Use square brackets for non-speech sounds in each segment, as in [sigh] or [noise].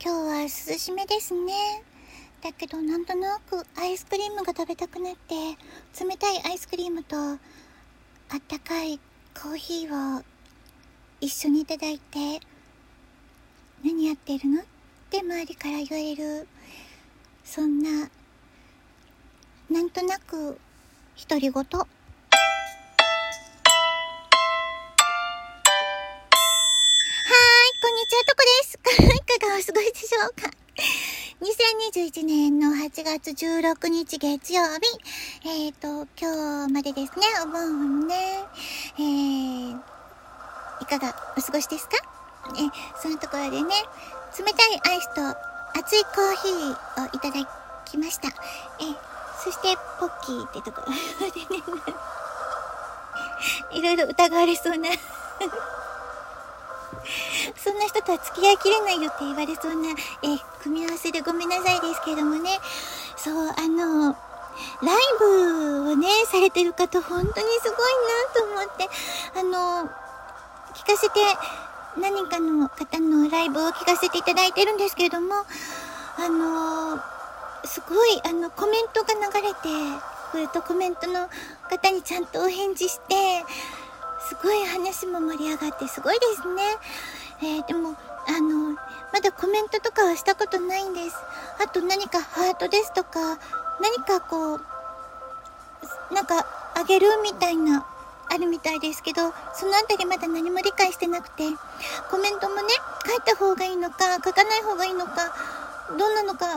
今日は涼しめですね。だけどなんとなくアイスクリームが食べたくなって、冷たいアイスクリームとあったかいコーヒーを一緒にいただいて、何やってるの？って周りから言われる、そんな、なんとなく独り言。過ごしでしょうか ?2021 年の8月16日月曜日。えっ、ー、と、今日までですね、お盆ね。えー、いかがお過ごしですか？え、そのところでね、冷たいアイスと熱いコーヒーをいただきました。え、そして、ポッキーってところでね、[laughs] いろいろ疑われそうな [laughs] そんな人とは付き合いきれないよって言われそうな、え、組み合わせでごめんなさいですけどもね。そう、あの、ライブをね、されてる方、本当にすごいなと思って、あの、聞かせて、何かの方のライブを聞かせていただいてるんですけれども、あの、すごい、あの、コメントが流れてくると、コメントの方にちゃんとお返事して、すごい話も盛り上がってすごいですね。えー、でも、あの、まだコメントとかはしたことないんです。あと何かハートですとか、何かこう、なんかあげるみたいな、あるみたいですけど、そのあたりまだ何も理解してなくて、コメントもね、書いた方がいいのか、書かない方がいいのか、どんなのか [laughs] わ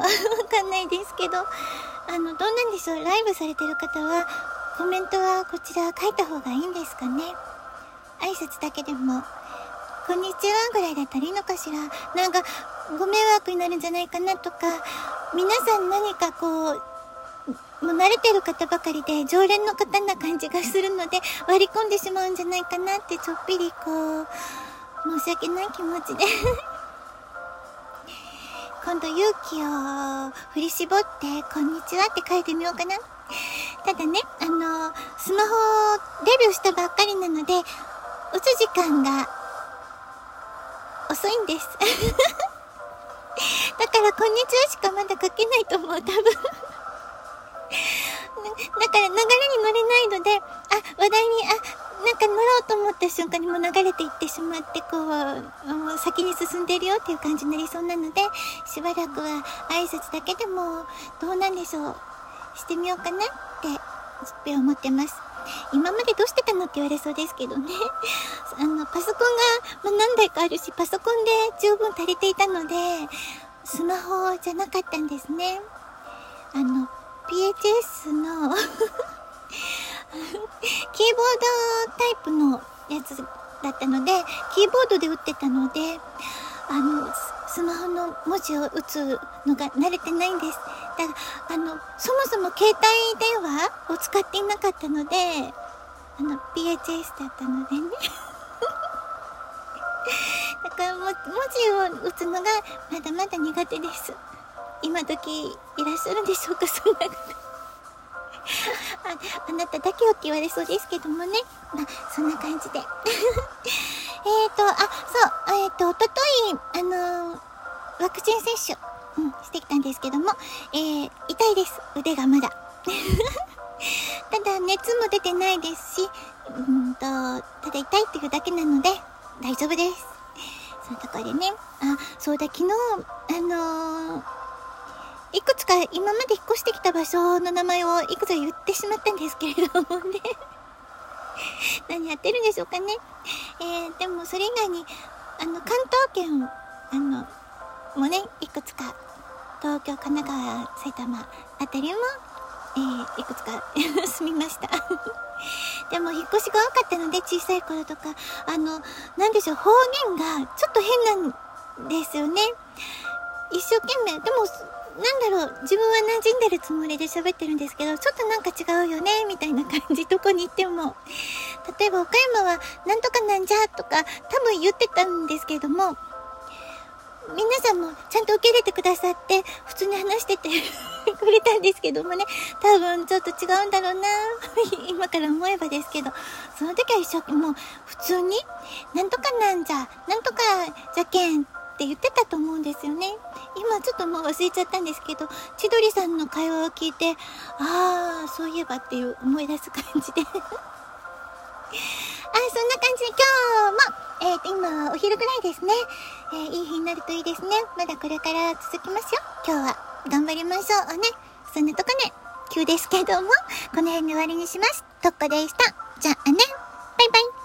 かんないですけど、あの、どうなんでしょう、ライブされてる方は、コメントはこちら書いた方がいいんですかね。挨拶だけでも、こんにちはぐらいだったらいいのかしら。なんか、ご迷惑になるんじゃないかなとか、皆さん何かこう、もう慣れてる方ばかりで、常連の方な感じがするので、割り込んでしまうんじゃないかなって、ちょっぴりこう、申し訳ない気持ちで [laughs] 今度勇気を振り絞って、こんにちはって書いてみようかな。ただね、あの、スマホデビューしたばっかりなので、打つ時間が遅いんです。[laughs] だから、こんにちはしかまだ書けないと思う、多分。[laughs] だから、流れに乗れないので、あ、話題に、あ、なんか乗ろうと思った瞬間にもう流れていってしまって、こう、もう先に進んでるよっていう感じになりそうなので、しばらくは挨拶だけでも、どうなんでしょう、してみようかなって、思ってます。今までどうしてたのって言われそうですけどね。[laughs] あの、パソコンが、まあ、何台かあるし、パソコンで十分足りていたので、スマホじゃなかったんですね。あの、PHS の [laughs] キーボードタイプのやつだったので、キーボードで打ってたので、あの、スマホの文字を打つのが慣れてないんです。だ、あの、そもそも携帯電話を使っていなかったので、あの、PHS だったのでね。[laughs] だから、文字を打つのがまだまだ苦手です。今時いらっしゃるんでしょうか、そんな方。あ、あなただけよって言われそうですけどもね。まあ、そんな感じで。[laughs] えっと、あ、そう、えっ、ー、と、おととい、ワクチン接種、うん、してきたんですけども、えー、痛いです。腕がまだ。[laughs] ただ、熱も出てないですし、うんと、ただ痛いっていうだけなので、大丈夫です。そういうところでね。あ、そうだ、昨日、あのー、いくつか今まで引っ越してきた場所の名前をいくつか言ってしまったんですけれどもね。[laughs] 何やってるんでしょうかね。えー、でもそれ以外に、あの、関東圏を、あの、もね、いくつか、東京、神奈川、埼玉あたりも、えー、いくつか [laughs] 住みました [laughs] でも、引っ越しが多かったので、小さい頃とか、あの、なんでしょう、方言がちょっと変なんですよね。一生懸命、でも、なんだろう、自分は馴染んでるつもりで喋ってるんですけど、ちょっとなんか違うよね、みたいな感じ、どこに行っても。例えば、岡山は、なんとかなんじゃ、とか、多分言ってたんですけども、皆さんもちゃんと受け入れてくださって、普通に話してて [laughs] くれたんですけどもね、多分ちょっと違うんだろうな [laughs] 今から思えばですけど、その時は一生懸命もう普通に、なんとかなんじゃ、なんとかじゃけんって言ってたと思うんですよね。今ちょっともう忘れちゃったんですけど、千鳥さんの会話を聞いて、ああ、そういえばっていう思い出す感じで。[laughs] あ、そんな感じで今日も、えっ、ー、と、今、お昼ぐらいですね。えー、いい日になるといいですね。まだこれから続きますよ。今日は頑張りましょうね。そんなとこね、急ですけども、この辺で終わりにします。とっこでした。じゃあね、バイバイ。